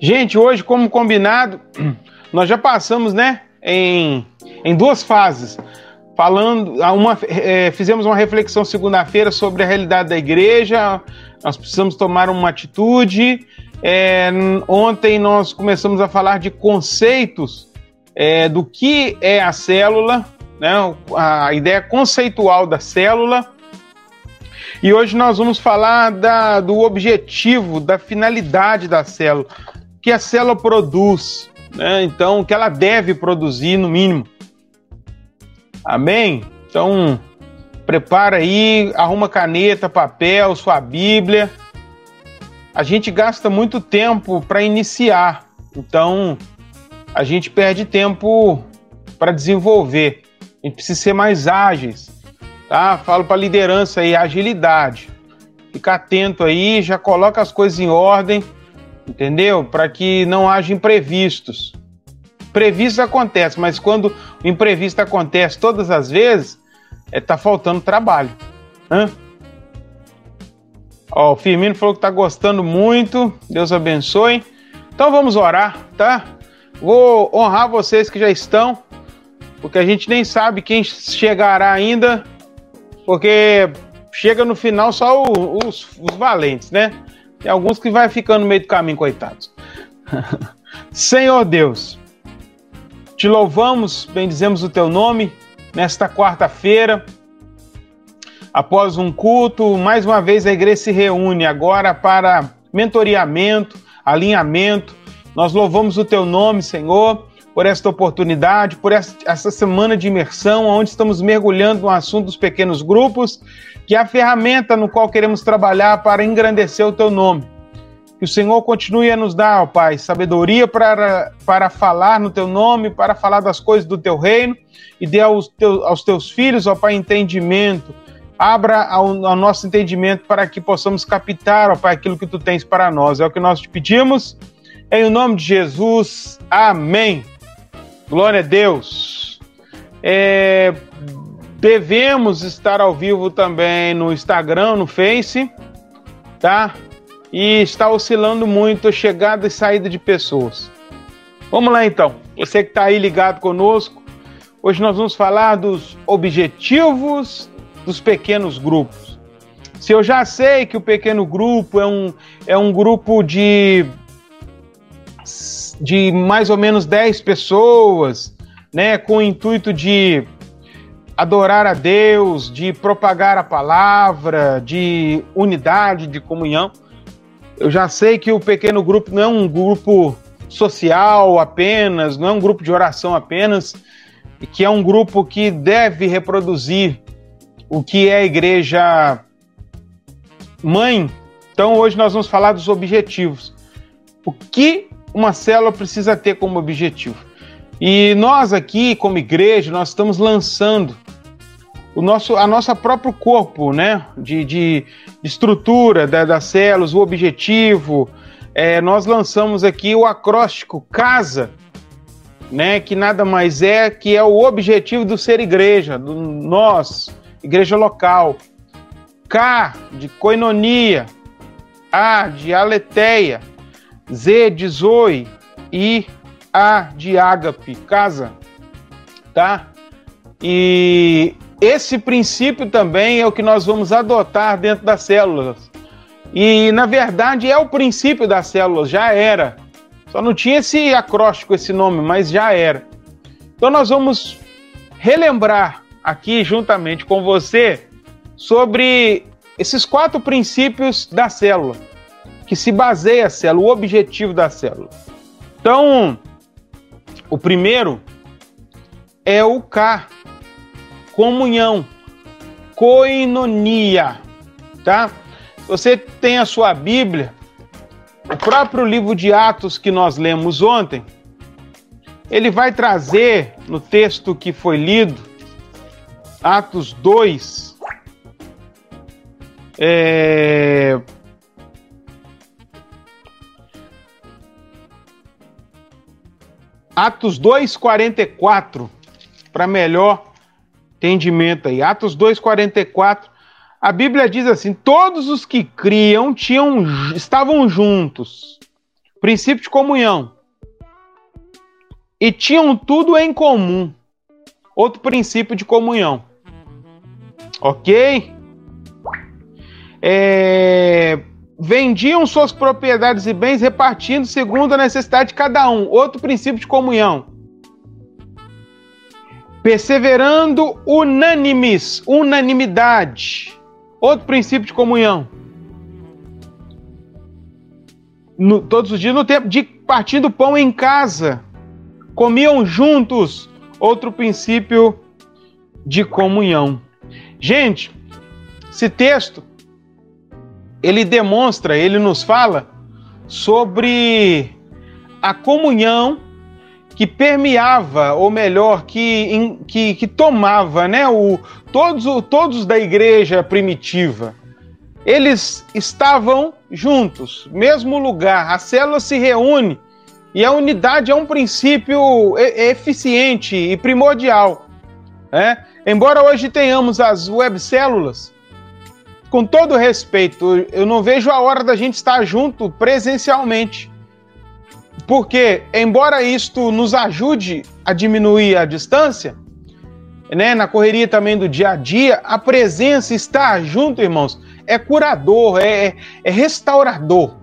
Gente, hoje, como combinado, nós já passamos, né, em, em duas fases. Falando, uma, é, fizemos uma reflexão segunda-feira sobre a realidade da igreja, nós precisamos tomar uma atitude. É, ontem nós começamos a falar de conceitos é, do que é a célula, né, a ideia conceitual da célula. E hoje nós vamos falar da, do objetivo, da finalidade da célula que a célula produz, né? Então, que ela deve produzir no mínimo. Amém? Então, prepara aí, arruma caneta, papel, sua Bíblia. A gente gasta muito tempo para iniciar, então a gente perde tempo para desenvolver. A gente precisa ser mais ágeis, tá? Falo para liderança aí, agilidade. Fica atento aí, já coloca as coisas em ordem entendeu? Para que não haja imprevistos. Previsto acontece, mas quando o imprevisto acontece todas as vezes, é, tá faltando trabalho. Hã? Ó, o Firmino falou que tá gostando muito. Deus abençoe. Então vamos orar, tá? Vou honrar vocês que já estão, porque a gente nem sabe quem chegará ainda, porque chega no final só o, os, os valentes, né? Tem alguns que vai ficando no meio do caminho, coitados. Senhor Deus, te louvamos, bendizemos o teu nome nesta quarta-feira. Após um culto, mais uma vez a igreja se reúne agora para mentoreamento, alinhamento. Nós louvamos o teu nome, Senhor, por esta oportunidade, por essa semana de imersão, onde estamos mergulhando no assunto dos pequenos grupos que é a ferramenta no qual queremos trabalhar para engrandecer o teu nome. Que o Senhor continue a nos dar, ó Pai, sabedoria para, para falar no teu nome, para falar das coisas do teu reino, e dê aos, teu, aos teus filhos, ó Pai, entendimento. Abra ao, ao nosso entendimento para que possamos captar, ó Pai, aquilo que tu tens para nós. É o que nós te pedimos. Em nome de Jesus. Amém. Glória a Deus. É, Devemos estar ao vivo também no Instagram, no Face, tá? E está oscilando muito a chegada e saída de pessoas. Vamos lá então. Você que está aí ligado conosco, hoje nós vamos falar dos objetivos dos pequenos grupos. Se eu já sei que o pequeno grupo é um, é um grupo de, de mais ou menos 10 pessoas, né, com o intuito de adorar a Deus, de propagar a palavra, de unidade, de comunhão. Eu já sei que o pequeno grupo não é um grupo social apenas, não é um grupo de oração apenas, e que é um grupo que deve reproduzir o que é a igreja mãe. Então hoje nós vamos falar dos objetivos. O que uma célula precisa ter como objetivo? E nós aqui, como igreja, nós estamos lançando o nosso, a nossa próprio corpo, né? De, de estrutura da, das células, o objetivo. É, nós lançamos aqui o acróstico casa, né? Que nada mais é que é o objetivo do ser igreja, do nós, igreja local. K de coinonia, A de aleteia, Z de zoe e A de ágape, casa, tá? E esse princípio também é o que nós vamos adotar dentro das células. E, na verdade, é o princípio das células, já era. Só não tinha esse acróstico, esse nome, mas já era. Então, nós vamos relembrar aqui, juntamente com você, sobre esses quatro princípios da célula, que se baseia a célula, o objetivo da célula. Então, o primeiro é o K, comunhão, coinonia, tá? Você tem a sua Bíblia, o próprio livro de Atos que nós lemos ontem, ele vai trazer no texto que foi lido, Atos 2, é... Atos 2,44, para melhor entendimento aí. Atos 2:44. A Bíblia diz assim: todos os que criam tinham, estavam juntos, princípio de comunhão. E tinham tudo em comum. Outro princípio de comunhão. Ok? É, vendiam suas propriedades e bens repartindo segundo a necessidade de cada um. Outro princípio de comunhão. Perseverando unânimes, unanimidade. Outro princípio de comunhão. No, todos os dias no tempo de partindo pão em casa. Comiam juntos. Outro princípio de comunhão. Gente, esse texto ele demonstra, ele nos fala sobre a comunhão que permeava, ou melhor, que, que, que tomava, né, o, todos, todos da igreja primitiva. Eles estavam juntos, mesmo lugar, a célula se reúne e a unidade é um princípio eficiente e primordial. Né? Embora hoje tenhamos as web células, com todo respeito, eu não vejo a hora da gente estar junto presencialmente. Porque, embora isto nos ajude a diminuir a distância, né, na correria também do dia a dia, a presença, estar junto, irmãos, é curador, é, é restaurador.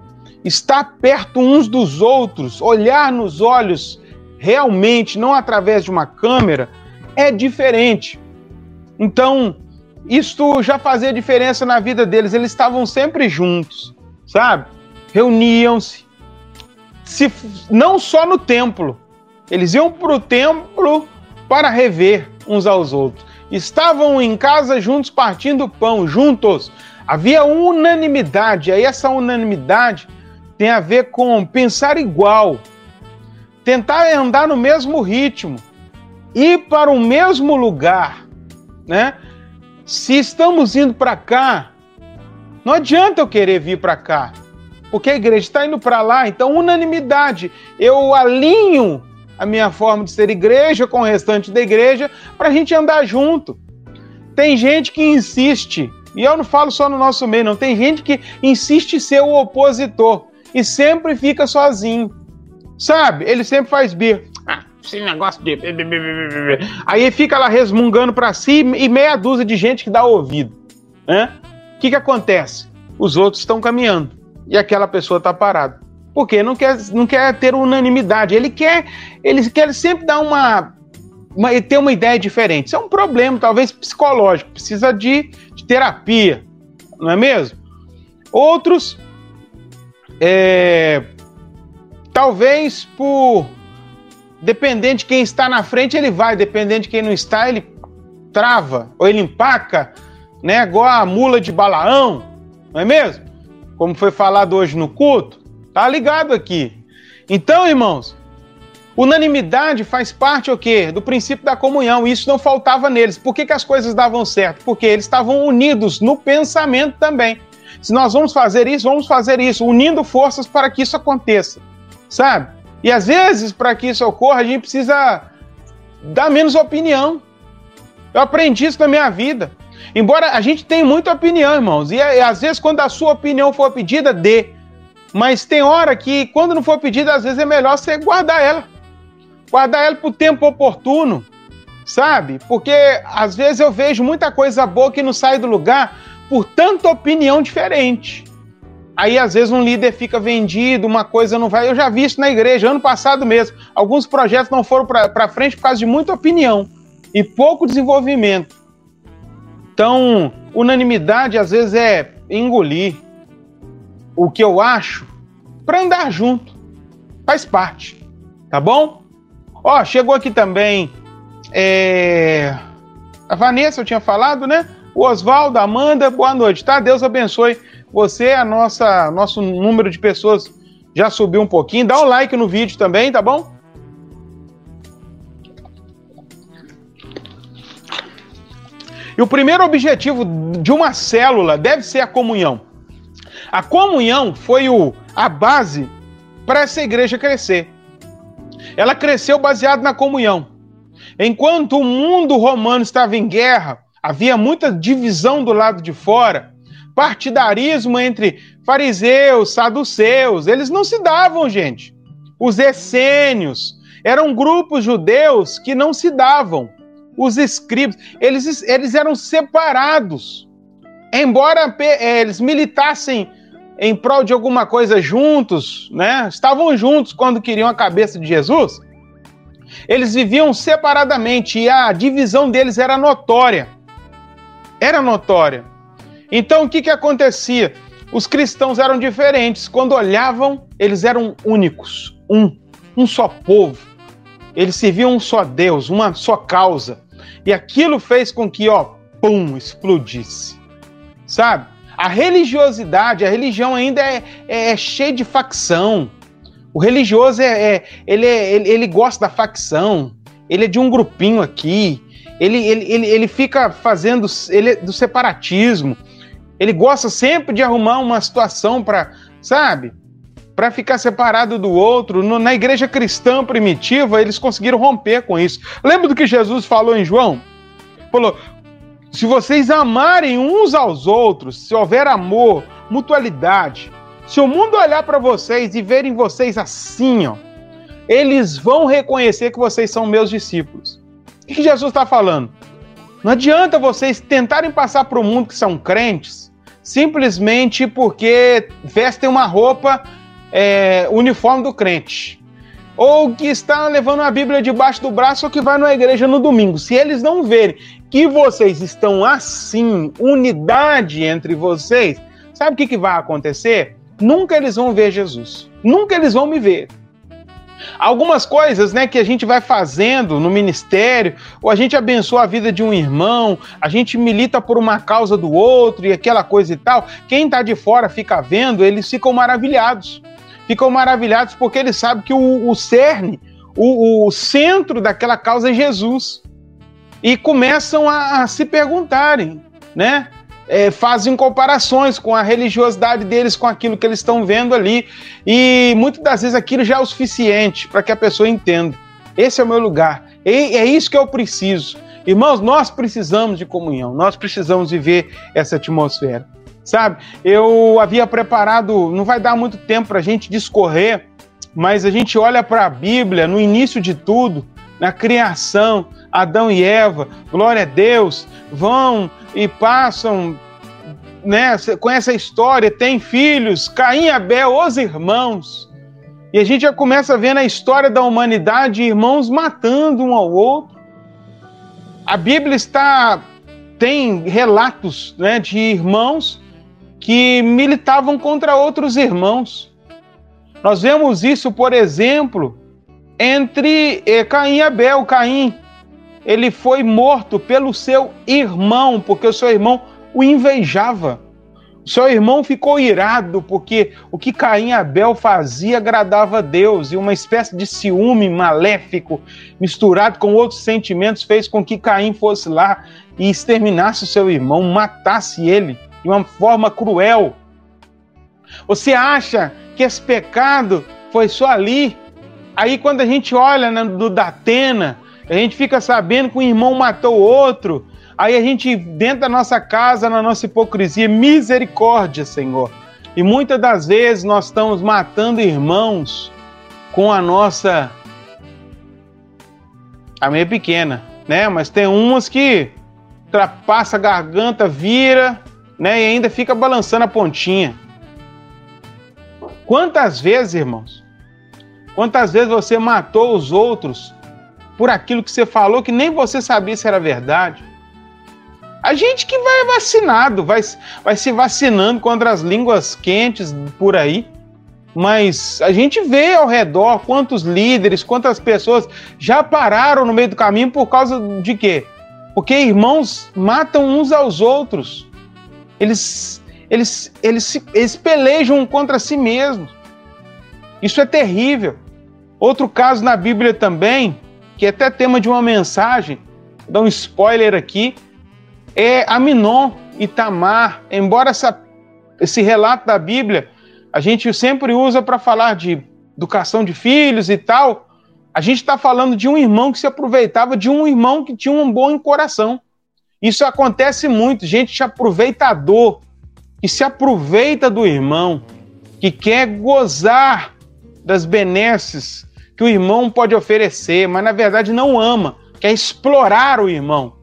Estar perto uns dos outros, olhar nos olhos realmente, não através de uma câmera, é diferente. Então, isto já fazia diferença na vida deles. Eles estavam sempre juntos, sabe? Reuniam-se. Se, não só no templo. Eles iam para o templo para rever uns aos outros. Estavam em casa juntos, partindo pão, juntos. Havia unanimidade. Aí essa unanimidade tem a ver com pensar igual, tentar andar no mesmo ritmo, ir para o mesmo lugar, né? Se estamos indo para cá, não adianta eu querer vir para cá, porque a igreja está indo para lá, então unanimidade. Eu alinho a minha forma de ser igreja com o restante da igreja para a gente andar junto. Tem gente que insiste, e eu não falo só no nosso meio, não. Tem gente que insiste ser o opositor e sempre fica sozinho. Sabe? Ele sempre faz bir esse negócio de. Aí fica lá resmungando para si e meia dúzia de gente que dá ouvido. Né? O que, que acontece? Os outros estão caminhando e aquela pessoa está parada. Porque não quer, não quer ter unanimidade. Ele quer, ele quer sempre dar uma, uma ter uma ideia diferente. Isso é um problema, talvez psicológico. Precisa de, de terapia, não é mesmo? Outros, é, talvez por dependendo de quem está na frente, ele vai, dependendo de quem não está, ele trava, ou ele empaca, né? Igual a mula de Balaão, não é mesmo? Como foi falado hoje no culto, tá ligado aqui. Então, irmãos, unanimidade faz parte o quê? Do princípio da comunhão. Isso não faltava neles. Por que, que as coisas davam certo? Porque eles estavam unidos no pensamento também. Se nós vamos fazer isso, vamos fazer isso, unindo forças para que isso aconteça. Sabe? E às vezes, para que isso ocorra, a gente precisa dar menos opinião. Eu aprendi isso na minha vida. Embora a gente tenha muita opinião, irmãos, e, e às vezes quando a sua opinião for pedida, dê. Mas tem hora que, quando não for pedida, às vezes é melhor você guardar ela. Guardar ela para o tempo oportuno, sabe? Porque às vezes eu vejo muita coisa boa que não sai do lugar por tanta opinião diferente. Aí, às vezes, um líder fica vendido, uma coisa não vai. Eu já vi isso na igreja, ano passado mesmo. Alguns projetos não foram para frente por causa de muita opinião e pouco desenvolvimento. Então, unanimidade, às vezes, é engolir o que eu acho para andar junto. Faz parte. Tá bom? Ó, chegou aqui também é... a Vanessa, eu tinha falado, né? O Oswaldo, Amanda, boa noite, tá? Deus abençoe você, a nossa nosso número de pessoas já subiu um pouquinho. Dá um like no vídeo também, tá bom? E o primeiro objetivo de uma célula deve ser a comunhão. A comunhão foi o, a base para essa igreja crescer. Ela cresceu baseada na comunhão. Enquanto o mundo romano estava em guerra, havia muita divisão do lado de fora partidarismo entre fariseus, saduceus, eles não se davam, gente. Os essênios eram grupos judeus que não se davam. Os escribas, eles, eles eram separados. Embora eh, eles militassem em prol de alguma coisa juntos, né? Estavam juntos quando queriam a cabeça de Jesus. Eles viviam separadamente e a divisão deles era notória. Era notória. Então o que, que acontecia? Os cristãos eram diferentes. Quando olhavam, eles eram únicos. Um. Um só povo. Eles serviam um só Deus, uma só causa. E aquilo fez com que, ó, pum, explodisse. Sabe? A religiosidade, a religião ainda é, é, é cheia de facção. O religioso é, é ele, é, ele, ele, gosta da facção, ele é de um grupinho aqui, ele, ele, ele, ele fica fazendo ele é do separatismo, ele gosta sempre de arrumar uma situação para, sabe, para ficar separado do outro. No, na igreja cristã primitiva, eles conseguiram romper com isso. Lembra do que Jesus falou em João? Falou: se vocês amarem uns aos outros, se houver amor, mutualidade, se o mundo olhar para vocês e verem vocês assim, ó, eles vão reconhecer que vocês são meus discípulos. O que Jesus está falando? Não adianta vocês tentarem passar para o mundo que são crentes simplesmente porque vestem uma roupa é, uniforme do crente. Ou que está levando a Bíblia debaixo do braço ou que vai na igreja no domingo. Se eles não verem que vocês estão assim, unidade entre vocês, sabe o que, que vai acontecer? Nunca eles vão ver Jesus. Nunca eles vão me ver. Algumas coisas, né, que a gente vai fazendo no ministério, ou a gente abençoa a vida de um irmão, a gente milita por uma causa do outro e aquela coisa e tal. Quem está de fora fica vendo, eles ficam maravilhados. Ficam maravilhados porque eles sabem que o, o cerne, o, o centro daquela causa é Jesus. E começam a, a se perguntarem, né? É, fazem comparações com a religiosidade deles com aquilo que eles estão vendo ali. E muitas das vezes aquilo já é o suficiente para que a pessoa entenda. Esse é o meu lugar. E é isso que eu preciso. Irmãos, nós precisamos de comunhão, nós precisamos viver essa atmosfera. Sabe, eu havia preparado, não vai dar muito tempo para a gente discorrer, mas a gente olha para a Bíblia, no início de tudo, na criação, Adão e Eva, glória a Deus, vão e passam, né? Conhece a história, tem filhos, Caim e Abel, os irmãos. E a gente já começa a história da humanidade, irmãos matando um ao outro. A Bíblia está tem relatos né, de irmãos que militavam contra outros irmãos. Nós vemos isso, por exemplo, entre eh, Caim e Abel. Caim ele foi morto pelo seu irmão, porque o seu irmão o invejava. O seu irmão ficou irado porque o que Caim e Abel fazia agradava a Deus e uma espécie de ciúme maléfico misturado com outros sentimentos fez com que Caim fosse lá e exterminasse o seu irmão, matasse ele de uma forma cruel. Você acha que esse pecado foi só ali? Aí quando a gente olha né, do Datena, a gente fica sabendo que um irmão matou o outro, aí a gente, dentro da nossa casa, na nossa hipocrisia, misericórdia, Senhor. E muitas das vezes nós estamos matando irmãos com a nossa. A meia pequena, né? Mas tem umas que ultrapassa a garganta, vira, né? E ainda fica balançando a pontinha. Quantas vezes, irmãos? Quantas vezes você matou os outros por aquilo que você falou que nem você sabia se era verdade. A gente que vai vacinado, vai, vai se vacinando contra as línguas quentes por aí, mas a gente vê ao redor quantos líderes, quantas pessoas já pararam no meio do caminho por causa de quê? Porque irmãos matam uns aos outros. Eles, eles, eles, eles pelejam contra si mesmos. Isso é terrível. Outro caso na Bíblia também que é até tema de uma mensagem, dar um spoiler aqui, é Aminon e Tamar. Embora essa, esse relato da Bíblia a gente sempre usa para falar de educação de filhos e tal, a gente está falando de um irmão que se aproveitava de um irmão que tinha um bom coração. Isso acontece muito, gente aproveitador, que se aproveita do irmão, que quer gozar das benesses que o irmão pode oferecer, mas na verdade não ama, quer explorar o irmão.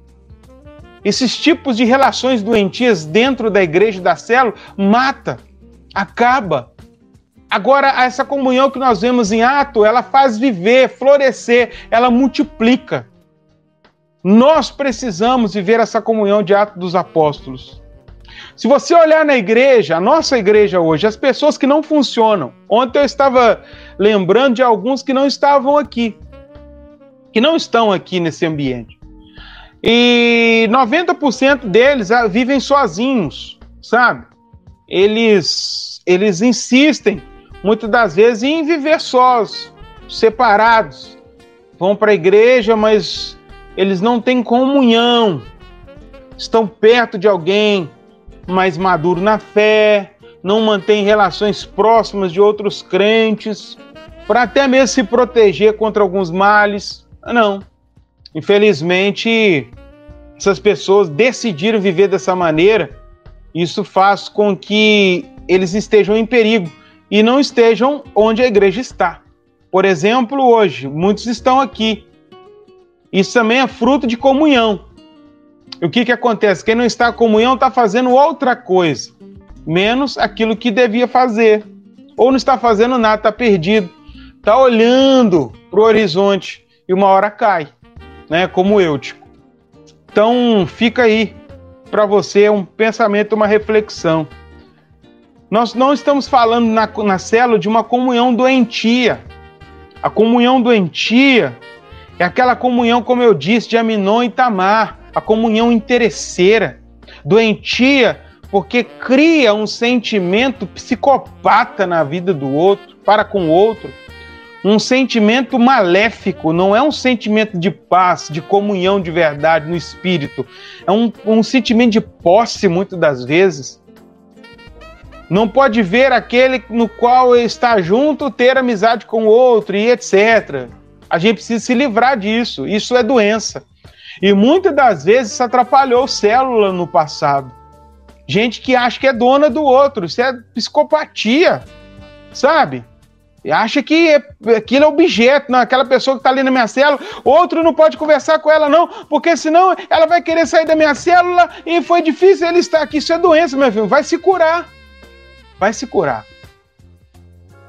Esses tipos de relações doentias dentro da igreja da célula mata, acaba. Agora, essa comunhão que nós vemos em ato, ela faz viver, florescer, ela multiplica. Nós precisamos viver essa comunhão de ato dos apóstolos. Se você olhar na igreja, a nossa igreja hoje, as pessoas que não funcionam. Ontem eu estava lembrando de alguns que não estavam aqui, que não estão aqui nesse ambiente. E 90% deles ah, vivem sozinhos, sabe? Eles, eles insistem, muitas das vezes, em viver sós, separados. Vão para a igreja, mas eles não têm comunhão. Estão perto de alguém mais maduro na fé, não mantêm relações próximas de outros crentes, para até mesmo se proteger contra alguns males. Não. Infelizmente, essas pessoas decidiram viver dessa maneira. Isso faz com que eles estejam em perigo e não estejam onde a igreja está. Por exemplo, hoje, muitos estão aqui. Isso também é fruto de comunhão. O que, que acontece? Quem não está em comunhão está fazendo outra coisa, menos aquilo que devia fazer. Ou não está fazendo nada, está perdido. Está olhando para o horizonte e uma hora cai né? Como eu, tipo. Então, fica aí para você um pensamento, uma reflexão. Nós não estamos falando na, na célula de uma comunhão doentia. A comunhão doentia é aquela comunhão, como eu disse, de Aminon e Tamar, a comunhão interesseira. Doentia porque cria um sentimento psicopata na vida do outro, para com o outro um sentimento maléfico, não é um sentimento de paz, de comunhão de verdade no espírito. É um, um sentimento de posse, muitas das vezes. Não pode ver aquele no qual está junto, ter amizade com o outro e etc. A gente precisa se livrar disso. Isso é doença. E muitas das vezes isso atrapalhou célula no passado. Gente que acha que é dona do outro, isso é psicopatia, sabe? acha que é, aquilo é objeto, não, aquela pessoa que está ali na minha célula, outro não pode conversar com ela, não, porque senão ela vai querer sair da minha célula e foi difícil ele estar aqui. Isso é doença, meu filho. Vai se curar. Vai se curar.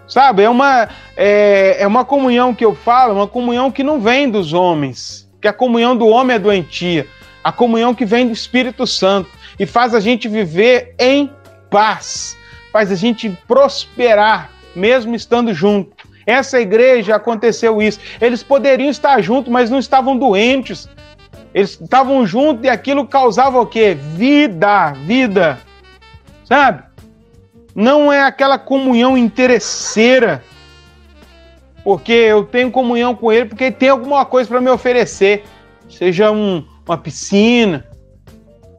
Sabe, é uma, é, é uma comunhão que eu falo, uma comunhão que não vem dos homens, que a comunhão do homem é doentia, a comunhão que vem do Espírito Santo e faz a gente viver em paz, faz a gente prosperar, mesmo estando junto. Essa igreja aconteceu isso. Eles poderiam estar juntos, mas não estavam doentes. Eles estavam juntos e aquilo causava o quê? Vida, vida. Sabe? Não é aquela comunhão interesseira. Porque eu tenho comunhão com ele porque tem alguma coisa para me oferecer. Seja um, uma piscina,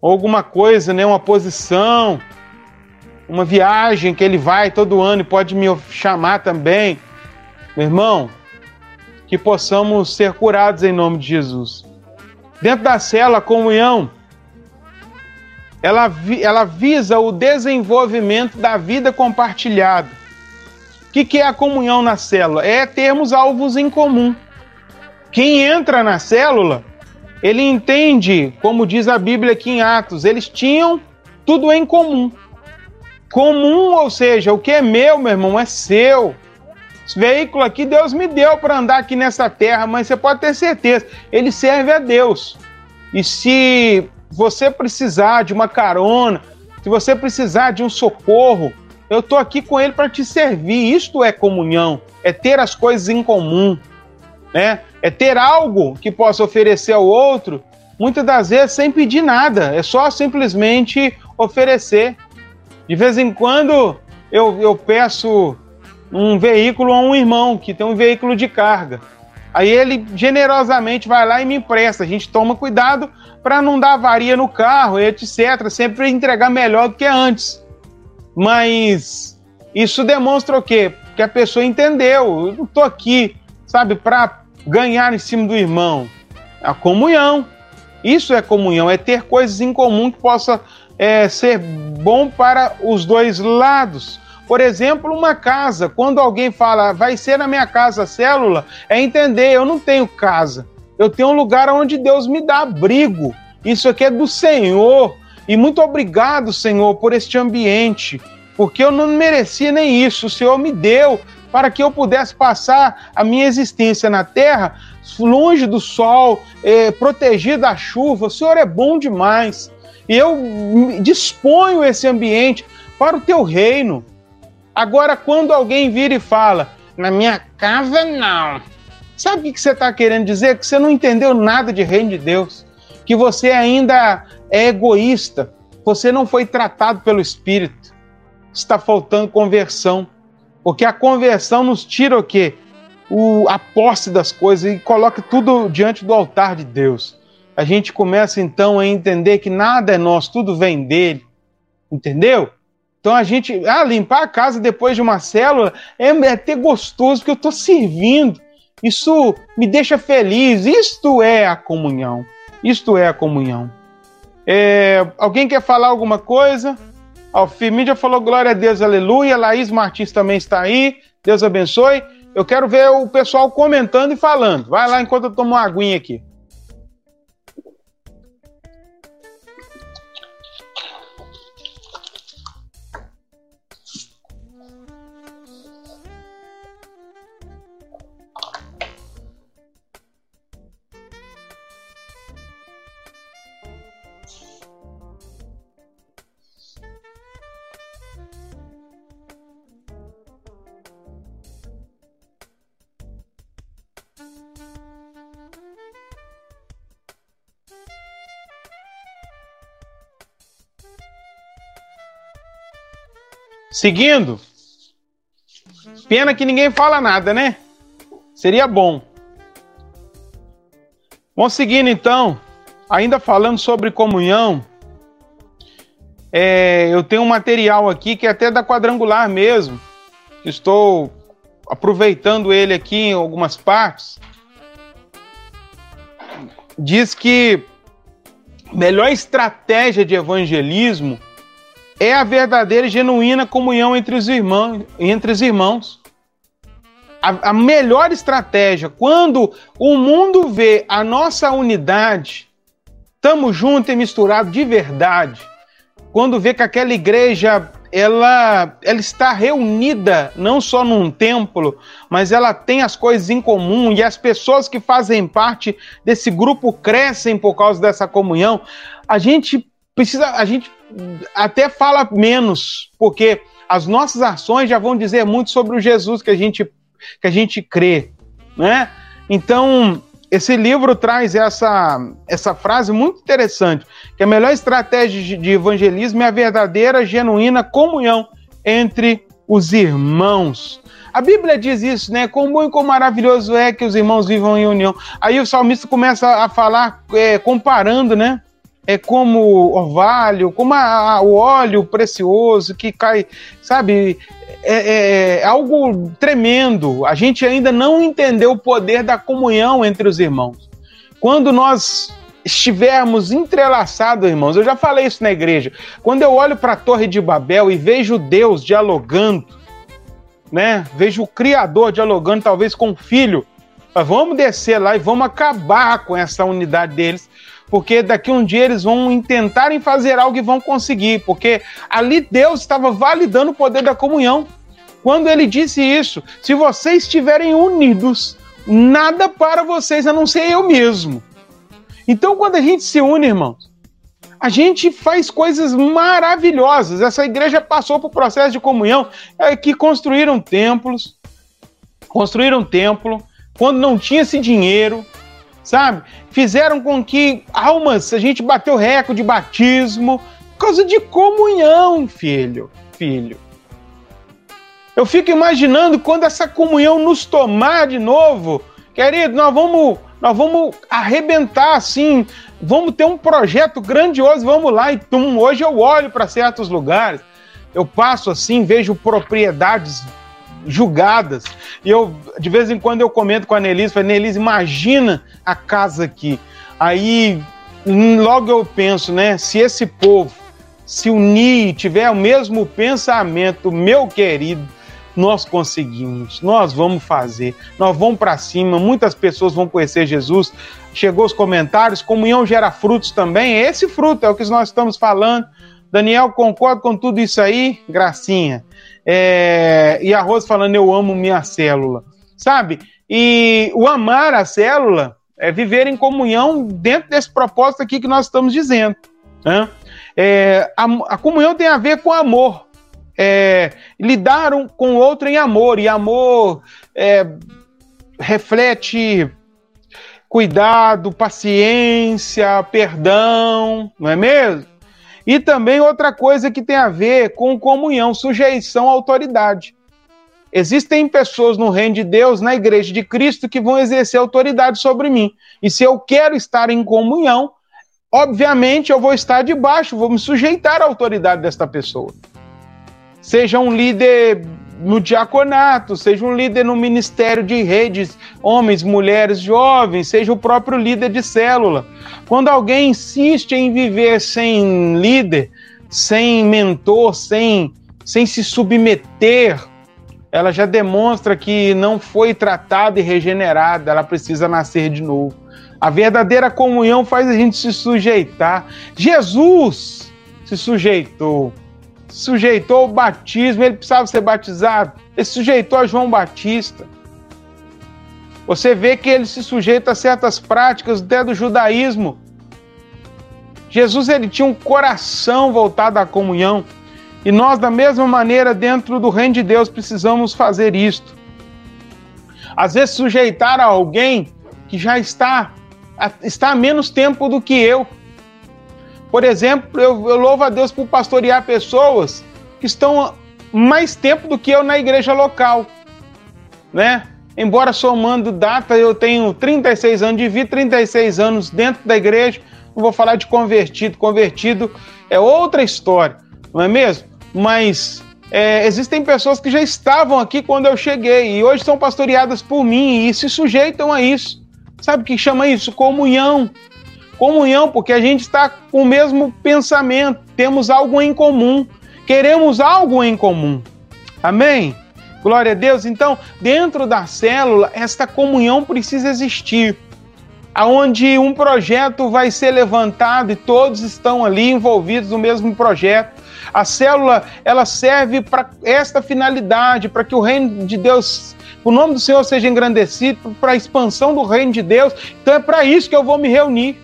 alguma coisa, né, uma posição, uma viagem que ele vai todo ano e pode me chamar também. Meu irmão, que possamos ser curados em nome de Jesus. Dentro da cela, a comunhão, ela, ela visa o desenvolvimento da vida compartilhada. Que, que é a comunhão na célula? É termos alvos em comum. Quem entra na célula, ele entende, como diz a Bíblia aqui em Atos, eles tinham tudo em comum. Comum, ou seja, o que é meu, meu irmão, é seu. Esse veículo aqui Deus me deu para andar aqui nessa terra, mas você pode ter certeza, ele serve a Deus. E se você precisar de uma carona, se você precisar de um socorro, eu estou aqui com ele para te servir. Isto é comunhão, é ter as coisas em comum, né? É ter algo que possa oferecer ao outro, muitas das vezes sem pedir nada, é só simplesmente oferecer. De vez em quando eu, eu peço um veículo a um irmão que tem um veículo de carga. Aí ele generosamente vai lá e me empresta. A gente toma cuidado para não dar avaria no carro, etc. Sempre entregar melhor do que antes. Mas isso demonstra o quê? Que a pessoa entendeu. Eu não estou aqui, sabe, para ganhar em cima do irmão. A comunhão. Isso é comunhão, é ter coisas em comum que possa é, ser bom para os dois lados. Por exemplo, uma casa. Quando alguém fala, vai ser na minha casa célula, é entender, eu não tenho casa. Eu tenho um lugar onde Deus me dá abrigo. Isso aqui é do Senhor. E muito obrigado, Senhor, por este ambiente, porque eu não merecia nem isso. O Senhor me deu para que eu pudesse passar a minha existência na terra longe do sol, é, protegido da chuva. O Senhor é bom demais. E eu disponho esse ambiente para o teu reino. Agora, quando alguém vira e fala, na minha casa não. Sabe o que você está querendo dizer? Que você não entendeu nada de reino de Deus. Que você ainda é egoísta. Você não foi tratado pelo Espírito. Está faltando conversão. Porque a conversão nos tira o quê? O, a posse das coisas e coloca tudo diante do altar de Deus. A gente começa então a entender que nada é nosso, tudo vem dele. Entendeu? Então a gente, ah, limpar a casa depois de uma célula é, é até gostoso, porque eu estou servindo. Isso me deixa feliz. Isto é a comunhão. Isto é a comunhão. É, alguém quer falar alguma coisa? Alfimídia falou glória a Deus, aleluia. Laís Martins também está aí. Deus abençoe. Eu quero ver o pessoal comentando e falando. Vai lá enquanto eu tomo uma aguinha aqui. Seguindo. Pena que ninguém fala nada, né? Seria bom. Vamos seguindo então. Ainda falando sobre comunhão. É, eu tenho um material aqui que é até da quadrangular mesmo. Estou aproveitando ele aqui em algumas partes. Diz que melhor estratégia de evangelismo é a verdadeira e genuína comunhão entre os irmãos. Entre os irmãos. A, a melhor estratégia, quando o mundo vê a nossa unidade, estamos juntos e misturados de verdade, quando vê que aquela igreja ela, ela está reunida não só num templo, mas ela tem as coisas em comum e as pessoas que fazem parte desse grupo crescem por causa dessa comunhão. A gente precisa, a gente até fala menos, porque as nossas ações já vão dizer muito sobre o Jesus que a gente, que a gente crê, né? Então, esse livro traz essa, essa frase muito interessante, que a melhor estratégia de evangelismo é a verdadeira, genuína comunhão entre os irmãos. A Bíblia diz isso, né? Quão bom e quão maravilhoso é que os irmãos vivam em união. Aí o salmista começa a falar, é, comparando, né? É como orvalho, como a, a, o óleo precioso que cai, sabe? É, é, é, algo tremendo. A gente ainda não entendeu o poder da comunhão entre os irmãos. Quando nós estivermos entrelaçados, irmãos, eu já falei isso na igreja. Quando eu olho para a Torre de Babel e vejo Deus dialogando, né? Vejo o Criador dialogando, talvez com o Filho. Vamos descer lá e vamos acabar com essa unidade deles porque daqui um dia eles vão tentarem fazer algo e vão conseguir, porque ali Deus estava validando o poder da comunhão. Quando ele disse isso, se vocês estiverem unidos, nada para vocês a não ser eu mesmo. Então, quando a gente se une, irmãos, a gente faz coisas maravilhosas. Essa igreja passou por processo de comunhão, é, que construíram templos, construíram templo, quando não tinha esse dinheiro, sabe? Fizeram com que almas, a gente bateu recorde de batismo, por causa de comunhão, filho, filho. Eu fico imaginando quando essa comunhão nos tomar de novo, querido, nós vamos, nós vamos arrebentar assim, vamos ter um projeto grandioso, vamos lá e tum, hoje eu olho para certos lugares, eu passo assim, vejo propriedades julgadas. E eu, de vez em quando, eu comento com a Nelise, falei, Nelise, imagina a casa aqui. Aí, logo eu penso, né, se esse povo se unir, tiver o mesmo pensamento, meu querido, nós conseguimos, nós vamos fazer, nós vamos para cima, muitas pessoas vão conhecer Jesus. Chegou os comentários, comunhão gera frutos também, esse fruto é o que nós estamos falando. Daniel, concordo com tudo isso aí, gracinha. É, e a Rose falando, eu amo minha célula, sabe? E o amar a célula é viver em comunhão dentro desse propósito aqui que nós estamos dizendo. Né? É, a, a, comunhão tem a ver com amor. É, lidar um com o outro em amor, e amor é, reflete cuidado, paciência, perdão, não é mesmo? E também outra coisa que tem a ver com comunhão, sujeição à autoridade. Existem pessoas no reino de Deus, na igreja de Cristo, que vão exercer autoridade sobre mim. E se eu quero estar em comunhão, obviamente eu vou estar debaixo, vou me sujeitar à autoridade desta pessoa. Seja um líder no diaconato, seja um líder no ministério de redes, homens, mulheres, jovens, seja o próprio líder de célula. Quando alguém insiste em viver sem líder, sem mentor, sem, sem se submeter ela já demonstra que não foi tratada e regenerada, ela precisa nascer de novo. A verdadeira comunhão faz a gente se sujeitar. Jesus se sujeitou. sujeitou ao batismo, ele precisava ser batizado. Ele se sujeitou a João Batista. Você vê que ele se sujeita a certas práticas até do judaísmo. Jesus ele tinha um coração voltado à comunhão. E nós, da mesma maneira, dentro do reino de Deus, precisamos fazer isto. Às vezes, sujeitar a alguém que já está, está há menos tempo do que eu. Por exemplo, eu, eu louvo a Deus por pastorear pessoas que estão mais tempo do que eu na igreja local, né? Embora somando data, eu tenho 36 anos de vida, 36 anos dentro da igreja. Não vou falar de convertido, convertido é outra história, não é mesmo? Mas é, existem pessoas que já estavam aqui quando eu cheguei e hoje são pastoreadas por mim e se sujeitam a isso. Sabe o que chama isso? Comunhão. Comunhão, porque a gente está com o mesmo pensamento, temos algo em comum, queremos algo em comum. Amém? Glória a Deus. Então, dentro da célula, esta comunhão precisa existir. Aonde um projeto vai ser levantado e todos estão ali envolvidos no mesmo projeto a célula, ela serve para esta finalidade, para que o reino de Deus, o nome do Senhor seja engrandecido, para a expansão do reino de Deus. Então é para isso que eu vou me reunir.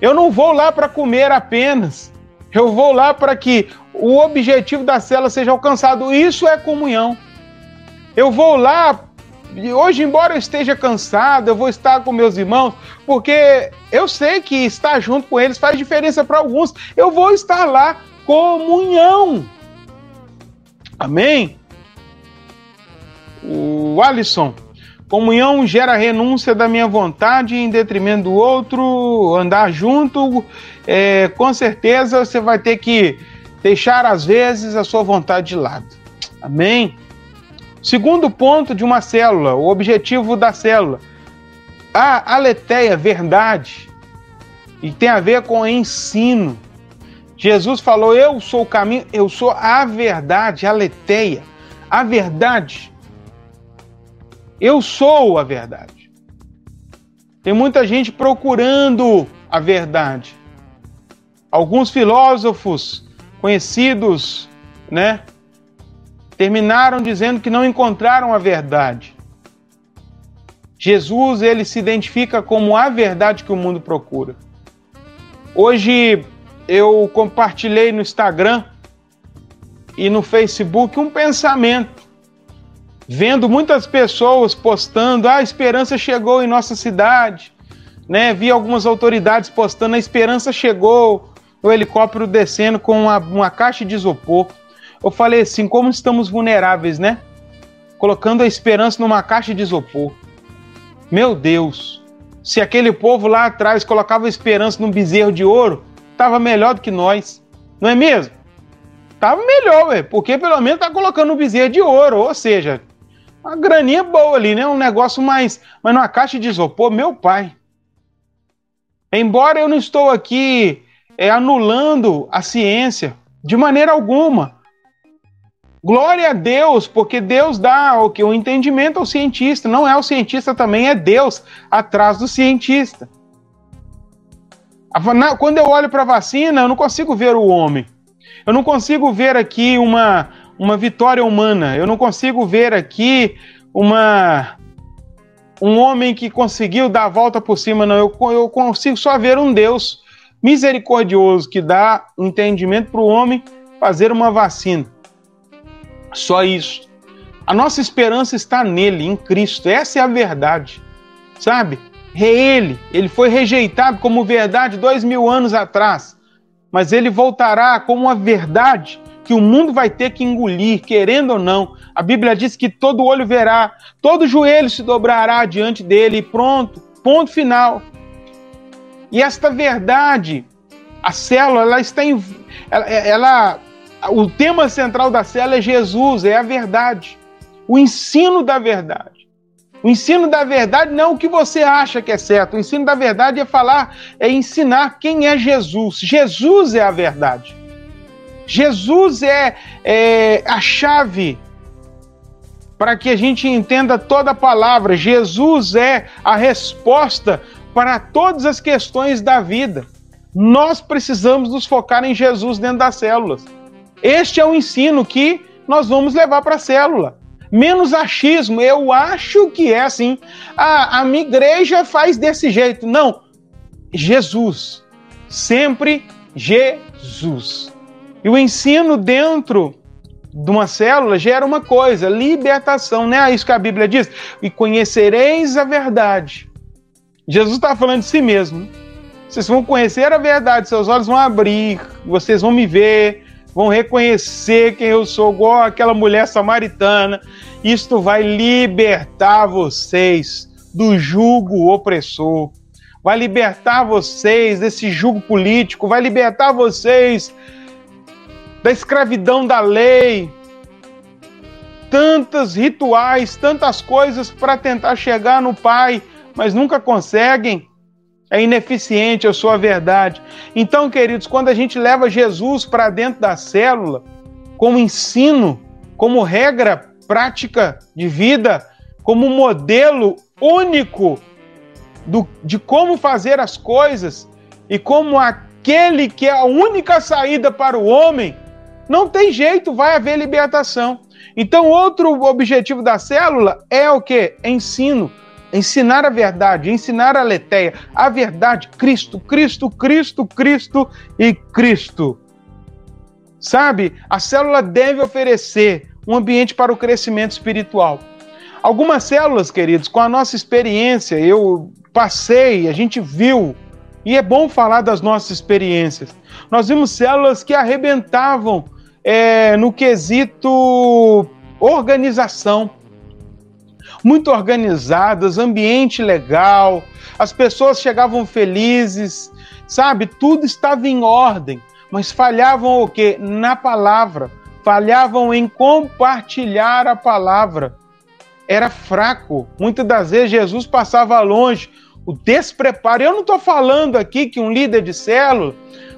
Eu não vou lá para comer apenas. Eu vou lá para que o objetivo da célula seja alcançado. Isso é comunhão. Eu vou lá hoje, embora eu esteja cansado, eu vou estar com meus irmãos, porque eu sei que estar junto com eles faz diferença para alguns. Eu vou estar lá comunhão. Amém? O Alisson, comunhão gera renúncia da minha vontade em detrimento do outro, andar junto, é, com certeza você vai ter que deixar às vezes a sua vontade de lado. Amém? Segundo ponto de uma célula, o objetivo da célula. A aletheia, verdade, e tem a ver com ensino. Jesus falou: Eu sou o caminho, eu sou a verdade, a leteia, a verdade. Eu sou a verdade. Tem muita gente procurando a verdade. Alguns filósofos conhecidos, né, terminaram dizendo que não encontraram a verdade. Jesus, ele se identifica como a verdade que o mundo procura. Hoje, eu compartilhei no Instagram e no Facebook um pensamento, vendo muitas pessoas postando: ah, a esperança chegou em nossa cidade, né? Vi algumas autoridades postando: a esperança chegou, o helicóptero descendo com uma, uma caixa de isopor. Eu falei assim: como estamos vulneráveis, né? Colocando a esperança numa caixa de isopor. Meu Deus, se aquele povo lá atrás colocava a esperança num bezerro de ouro, estava melhor do que nós, não é mesmo? Tava melhor, ué, porque pelo menos tá colocando um bezerro de ouro, ou seja, uma graninha boa ali, né? Um negócio mais, mas numa caixa de isopor, meu pai. Embora eu não estou aqui é, anulando a ciência, de maneira alguma. Glória a Deus, porque Deus dá o que o entendimento ao cientista, não é o cientista também, é Deus atrás do cientista. Quando eu olho para a vacina, eu não consigo ver o homem. Eu não consigo ver aqui uma, uma vitória humana. Eu não consigo ver aqui uma um homem que conseguiu dar a volta por cima, não. Eu, eu consigo só ver um Deus misericordioso que dá entendimento para o homem fazer uma vacina. Só isso. A nossa esperança está nele, em Cristo. Essa é a verdade. Sabe? Ele. Ele foi rejeitado como verdade dois mil anos atrás. Mas ele voltará como uma verdade que o mundo vai ter que engolir, querendo ou não. A Bíblia diz que todo olho verá, todo joelho se dobrará diante dele e pronto, ponto final. E esta verdade, a célula, ela está em, ela, ela o tema central da célula é Jesus, é a verdade. O ensino da verdade. O ensino da verdade não é o que você acha que é certo. O ensino da verdade é falar, é ensinar quem é Jesus. Jesus é a verdade. Jesus é, é a chave para que a gente entenda toda a palavra. Jesus é a resposta para todas as questões da vida. Nós precisamos nos focar em Jesus dentro das células. Este é o ensino que nós vamos levar para a célula. Menos achismo, eu acho que é assim. A, a minha igreja faz desse jeito. Não. Jesus. Sempre Jesus. E o ensino dentro de uma célula gera uma coisa, libertação, não é isso que a Bíblia diz? E conhecereis a verdade. Jesus está falando de si mesmo. Vocês vão conhecer a verdade, seus olhos vão abrir, vocês vão me ver, vão reconhecer quem eu sou, igual aquela mulher samaritana. Isto vai libertar vocês do jugo opressor, vai libertar vocês desse jugo político, vai libertar vocês da escravidão da lei, tantos rituais, tantas coisas para tentar chegar no Pai, mas nunca conseguem. É ineficiente, eu sou a verdade. Então, queridos, quando a gente leva Jesus para dentro da célula, como ensino, como regra prática de vida, como modelo único do, de como fazer as coisas e como aquele que é a única saída para o homem, não tem jeito, vai haver libertação. Então, outro objetivo da célula é o que? Ensino. Ensinar a verdade, ensinar a letéia, a verdade, Cristo, Cristo, Cristo, Cristo e Cristo. Sabe? A célula deve oferecer um ambiente para o crescimento espiritual. Algumas células, queridos, com a nossa experiência, eu passei, a gente viu, e é bom falar das nossas experiências. Nós vimos células que arrebentavam é, no quesito organização. Muito organizadas, ambiente legal, as pessoas chegavam felizes, sabe? Tudo estava em ordem, mas falhavam o quê? Na palavra. Falhavam em compartilhar a palavra. Era fraco. Muitas das vezes Jesus passava longe. O despreparo. Eu não estou falando aqui que um líder de célula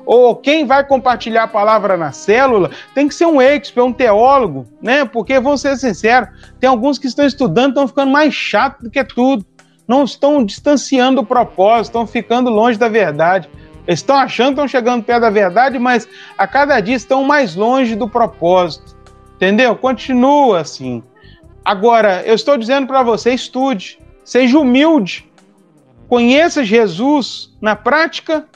ou quem vai compartilhar a palavra na célula tem que ser um expert, um teólogo, né? Porque, vamos ser sinceros, tem alguns que estão estudando, estão ficando mais chato do que tudo. Não estão distanciando o propósito, estão ficando longe da verdade. Estão achando estão chegando perto da verdade, mas a cada dia estão mais longe do propósito. Entendeu? Continua assim. Agora, eu estou dizendo para você: estude, seja humilde, conheça Jesus na prática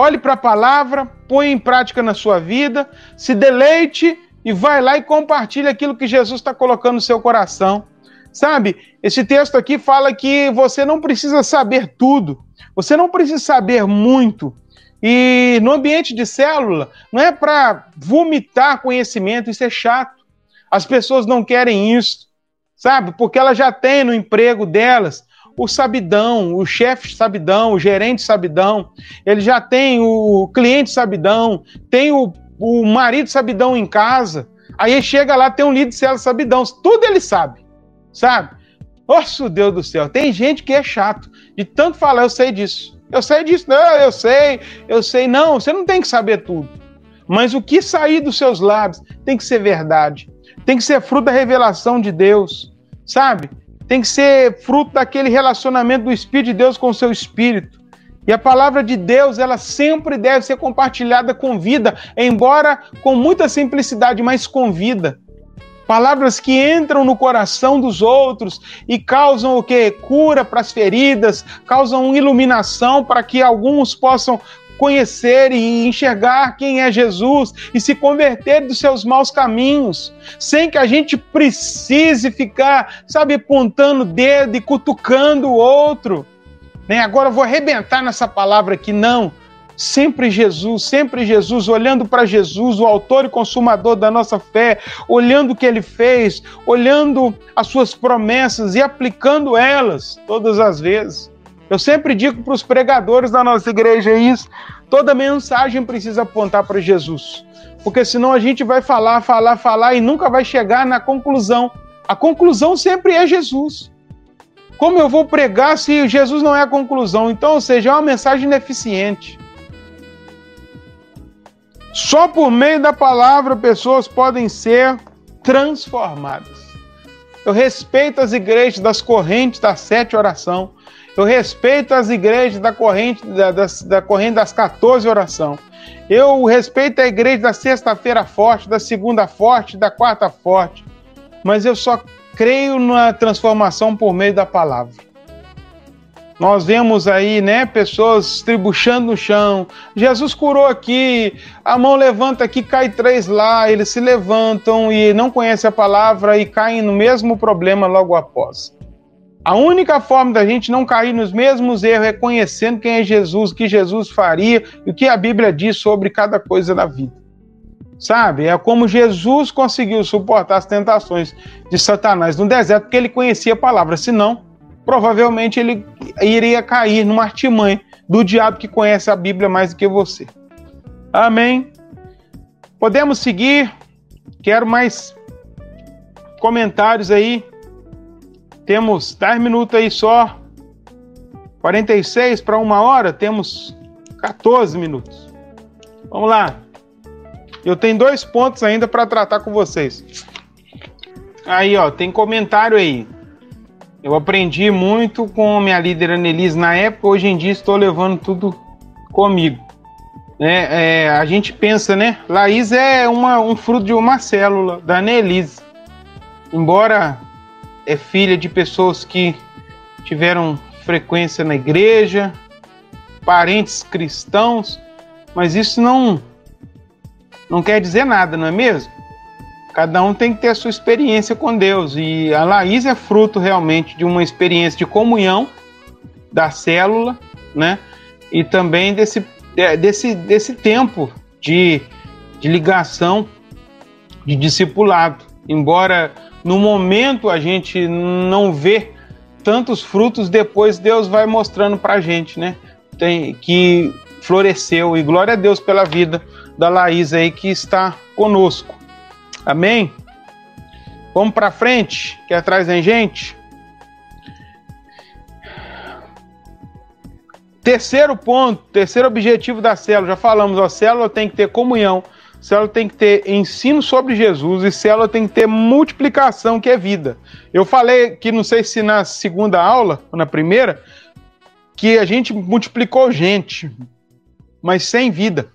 Olhe para a palavra, põe em prática na sua vida, se deleite e vai lá e compartilhe aquilo que Jesus está colocando no seu coração. Sabe, esse texto aqui fala que você não precisa saber tudo, você não precisa saber muito. E no ambiente de célula, não é para vomitar conhecimento, isso é chato. As pessoas não querem isso, sabe? Porque elas já têm no emprego delas o sabidão, o chefe sabidão, o gerente sabidão, ele já tem o cliente sabidão, tem o, o marido sabidão em casa, aí chega lá, tem um líder de célula sabidão, tudo ele sabe, sabe? Nossa, Deus do céu, tem gente que é chato, de tanto falar eu sei disso. Eu sei disso, não, eu sei, eu sei. Não, você não tem que saber tudo. Mas o que sair dos seus lábios tem que ser verdade. Tem que ser fruto da revelação de Deus, sabe? Tem que ser fruto daquele relacionamento do Espírito de Deus com o seu espírito. E a palavra de Deus, ela sempre deve ser compartilhada com vida, embora com muita simplicidade, mas com vida. Palavras que entram no coração dos outros e causam o que? Cura para as feridas, causam iluminação para que alguns possam conhecer e enxergar quem é Jesus e se converter dos seus maus caminhos, sem que a gente precise ficar, sabe, apontando o dedo e cutucando o outro. Nem agora eu vou arrebentar nessa palavra aqui, não. Sempre Jesus, sempre Jesus, olhando para Jesus, o autor e consumador da nossa fé, olhando o que ele fez, olhando as suas promessas e aplicando elas todas as vezes. Eu sempre digo para os pregadores da nossa igreja isso: toda mensagem precisa apontar para Jesus, porque senão a gente vai falar, falar, falar e nunca vai chegar na conclusão. A conclusão sempre é Jesus. Como eu vou pregar se Jesus não é a conclusão? Então, ou seja, é uma mensagem ineficiente. Só por meio da palavra pessoas podem ser transformadas. Eu respeito as igrejas das correntes da sete oração. Eu respeito as igrejas da corrente, da, da, da corrente das 14 oração. Eu respeito a igreja da sexta-feira forte, da segunda forte, da quarta forte. Mas eu só creio na transformação por meio da palavra. Nós vemos aí, né, pessoas tribuchando no chão. Jesus curou aqui, a mão levanta aqui, cai três lá, eles se levantam e não conhecem a palavra e caem no mesmo problema logo após. A única forma da gente não cair nos mesmos erros é conhecendo quem é Jesus, o que Jesus faria e o que a Bíblia diz sobre cada coisa da vida. Sabe? É como Jesus conseguiu suportar as tentações de Satanás no deserto, porque ele conhecia a palavra. Senão, provavelmente ele iria cair numa artimanha do diabo que conhece a Bíblia mais do que você. Amém. Podemos seguir. Quero mais comentários aí. Temos 10 minutos aí só. 46 para uma hora, temos 14 minutos. Vamos lá. Eu tenho dois pontos ainda para tratar com vocês. Aí, ó, tem comentário aí. Eu aprendi muito com minha líder Annelise na época, hoje em dia estou levando tudo comigo. É, é, a gente pensa, né? Laís é uma, um fruto de uma célula da Annelise. Embora é filha de pessoas que tiveram frequência na igreja, parentes cristãos, mas isso não, não quer dizer nada, não é mesmo? Cada um tem que ter a sua experiência com Deus. E a Laís é fruto realmente de uma experiência de comunhão da célula, né? E também desse, desse, desse tempo de, de ligação, de discipulado. Embora no momento a gente não vê tantos frutos, depois Deus vai mostrando pra gente, né? Tem, que floresceu. E glória a Deus pela vida da Laís aí que está conosco. Amém? Vamos para frente, que atrás tem gente. Terceiro ponto, terceiro objetivo da célula, já falamos, a célula tem que ter comunhão, célula tem que ter ensino sobre Jesus e célula tem que ter multiplicação, que é vida. Eu falei que não sei se na segunda aula ou na primeira, que a gente multiplicou gente, mas sem vida.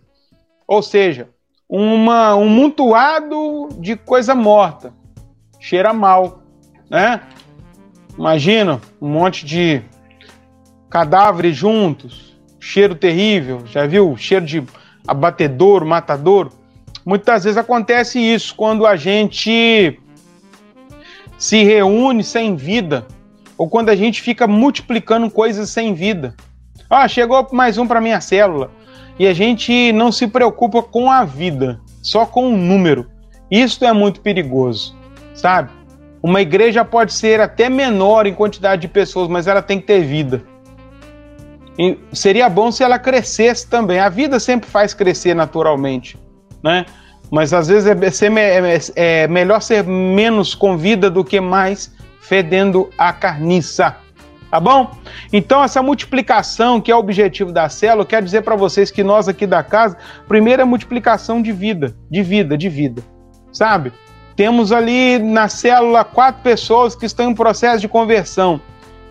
Ou seja, uma, um montuado de coisa morta. Cheira mal, né? Imagina um monte de cadáveres juntos, cheiro terrível. Já viu? Cheiro de abatedor, matador. Muitas vezes acontece isso quando a gente se reúne sem vida ou quando a gente fica multiplicando coisas sem vida. Ah, chegou mais um para minha célula e a gente não se preocupa com a vida, só com o número. Isso é muito perigoso, sabe? Uma igreja pode ser até menor em quantidade de pessoas, mas ela tem que ter vida. E seria bom se ela crescesse também. A vida sempre faz crescer naturalmente, né? Mas às vezes é, é, é melhor ser menos com vida do que mais fedendo a carniça. Tá bom? Então, essa multiplicação, que é o objetivo da célula, quer dizer para vocês que nós aqui da casa, primeiro é multiplicação de vida, de vida, de vida. Sabe? Temos ali na célula quatro pessoas que estão em processo de conversão.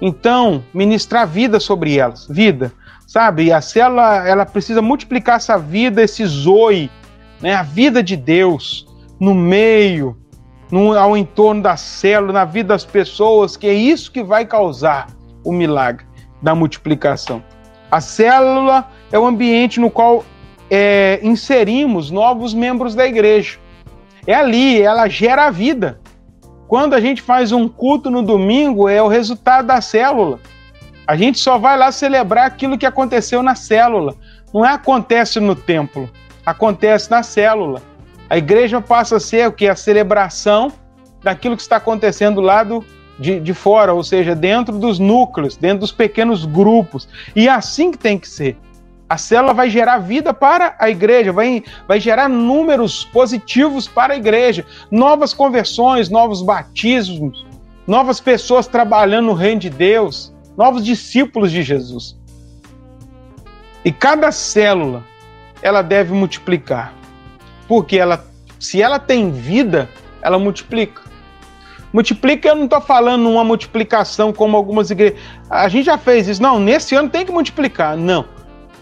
Então, ministrar vida sobre elas, vida. Sabe? A célula, ela precisa multiplicar essa vida, esse zoe, né? A vida de Deus no meio, no, ao entorno da célula, na vida das pessoas, que é isso que vai causar o milagre da multiplicação. A célula é o ambiente no qual é, inserimos novos membros da igreja. É ali, ela gera a vida. Quando a gente faz um culto no domingo, é o resultado da célula. A gente só vai lá celebrar aquilo que aconteceu na célula. Não é acontece no templo, acontece na célula. A igreja passa a ser o que? A celebração daquilo que está acontecendo lá do, de, de fora, ou seja, dentro dos núcleos, dentro dos pequenos grupos. E é assim que tem que ser. A célula vai gerar vida para a igreja, vai, vai gerar números positivos para a igreja, novas conversões, novos batismos, novas pessoas trabalhando no reino de Deus, novos discípulos de Jesus. E cada célula ela deve multiplicar, porque ela, se ela tem vida, ela multiplica. Multiplica, eu não estou falando uma multiplicação como algumas igrejas. A gente já fez isso. Não, nesse ano tem que multiplicar. Não.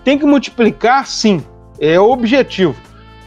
Tem que multiplicar, sim. É o objetivo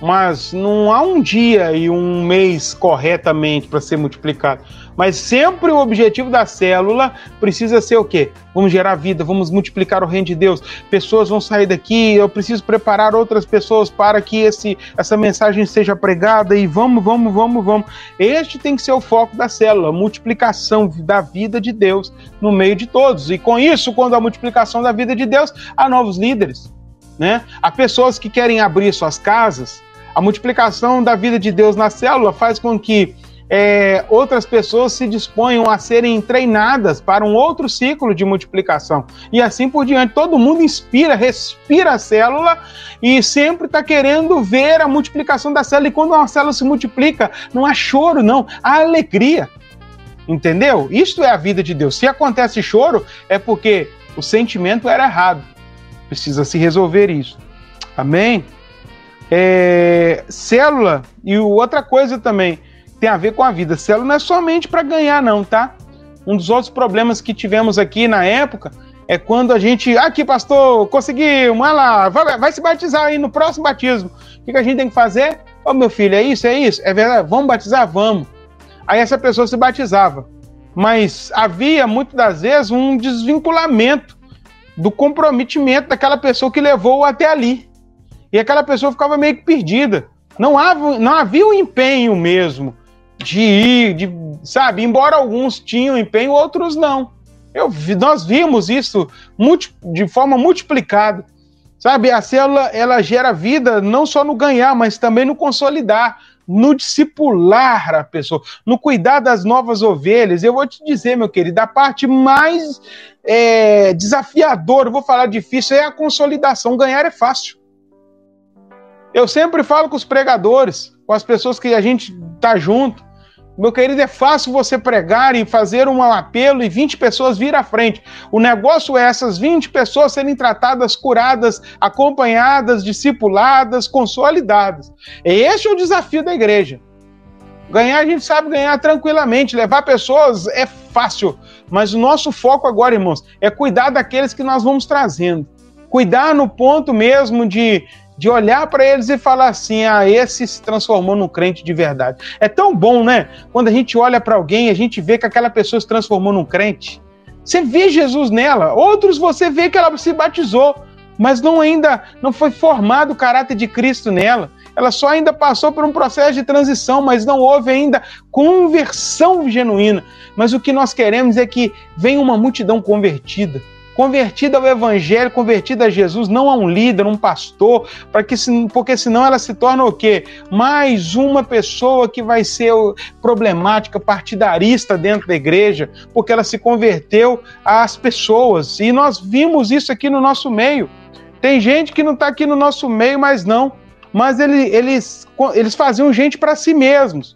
mas não há um dia e um mês corretamente para ser multiplicado. Mas sempre o objetivo da célula precisa ser o quê? Vamos gerar vida, vamos multiplicar o reino de Deus. Pessoas vão sair daqui, eu preciso preparar outras pessoas para que esse, essa mensagem seja pregada e vamos, vamos, vamos, vamos. Este tem que ser o foco da célula, multiplicação da vida de Deus no meio de todos. E com isso, quando a multiplicação da vida de Deus, há novos líderes. Né? Há pessoas que querem abrir suas casas, a multiplicação da vida de Deus na célula faz com que é, outras pessoas se disponham a serem treinadas para um outro ciclo de multiplicação. E assim por diante. Todo mundo inspira, respira a célula e sempre está querendo ver a multiplicação da célula. E quando uma célula se multiplica, não há choro, não, há alegria. Entendeu? Isto é a vida de Deus. Se acontece choro, é porque o sentimento era errado. Precisa se resolver isso. Amém? É, célula, e outra coisa também tem a ver com a vida. Célula não é somente para ganhar, não, tá? Um dos outros problemas que tivemos aqui na época é quando a gente. Aqui, pastor, conseguimos, vai lá, vai, vai se batizar aí no próximo batismo. O que, a gente tem que fazer? Ô oh, meu filho, é isso, é isso? É verdade? Vamos batizar? Vamos. Aí essa pessoa se batizava. Mas havia, muitas das vezes, um desvinculamento do comprometimento daquela pessoa que levou até ali. E aquela pessoa ficava meio que perdida. Não havia, não havia o empenho mesmo de ir, de, sabe? Embora alguns tinham empenho, outros não. Eu, nós vimos isso multi, de forma multiplicada. Sabe, a célula ela gera vida não só no ganhar, mas também no consolidar, no discipular a pessoa, no cuidar das novas ovelhas. Eu vou te dizer, meu querido, a parte mais é, desafiadora, vou falar difícil, é a consolidação. Ganhar é fácil. Eu sempre falo com os pregadores, com as pessoas que a gente tá junto. Meu querido, é fácil você pregar e fazer um apelo e 20 pessoas vir à frente. O negócio é essas 20 pessoas serem tratadas, curadas, acompanhadas, discipuladas, consolidadas. Esse é o desafio da igreja. Ganhar, a gente sabe ganhar tranquilamente. Levar pessoas é fácil. Mas o nosso foco agora, irmãos, é cuidar daqueles que nós vamos trazendo. Cuidar no ponto mesmo de de olhar para eles e falar assim: ah, esse se transformou num crente de verdade. É tão bom, né? Quando a gente olha para alguém, a gente vê que aquela pessoa se transformou num crente. Você vê Jesus nela. Outros você vê que ela se batizou, mas não ainda não foi formado o caráter de Cristo nela. Ela só ainda passou por um processo de transição, mas não houve ainda conversão genuína. Mas o que nós queremos é que venha uma multidão convertida convertida ao Evangelho, convertida a Jesus, não a um líder, um pastor, para que porque senão ela se torna o quê? Mais uma pessoa que vai ser problemática, partidarista dentro da igreja, porque ela se converteu às pessoas. E nós vimos isso aqui no nosso meio. Tem gente que não está aqui no nosso meio, mas não. Mas ele, eles, eles faziam gente para si mesmos.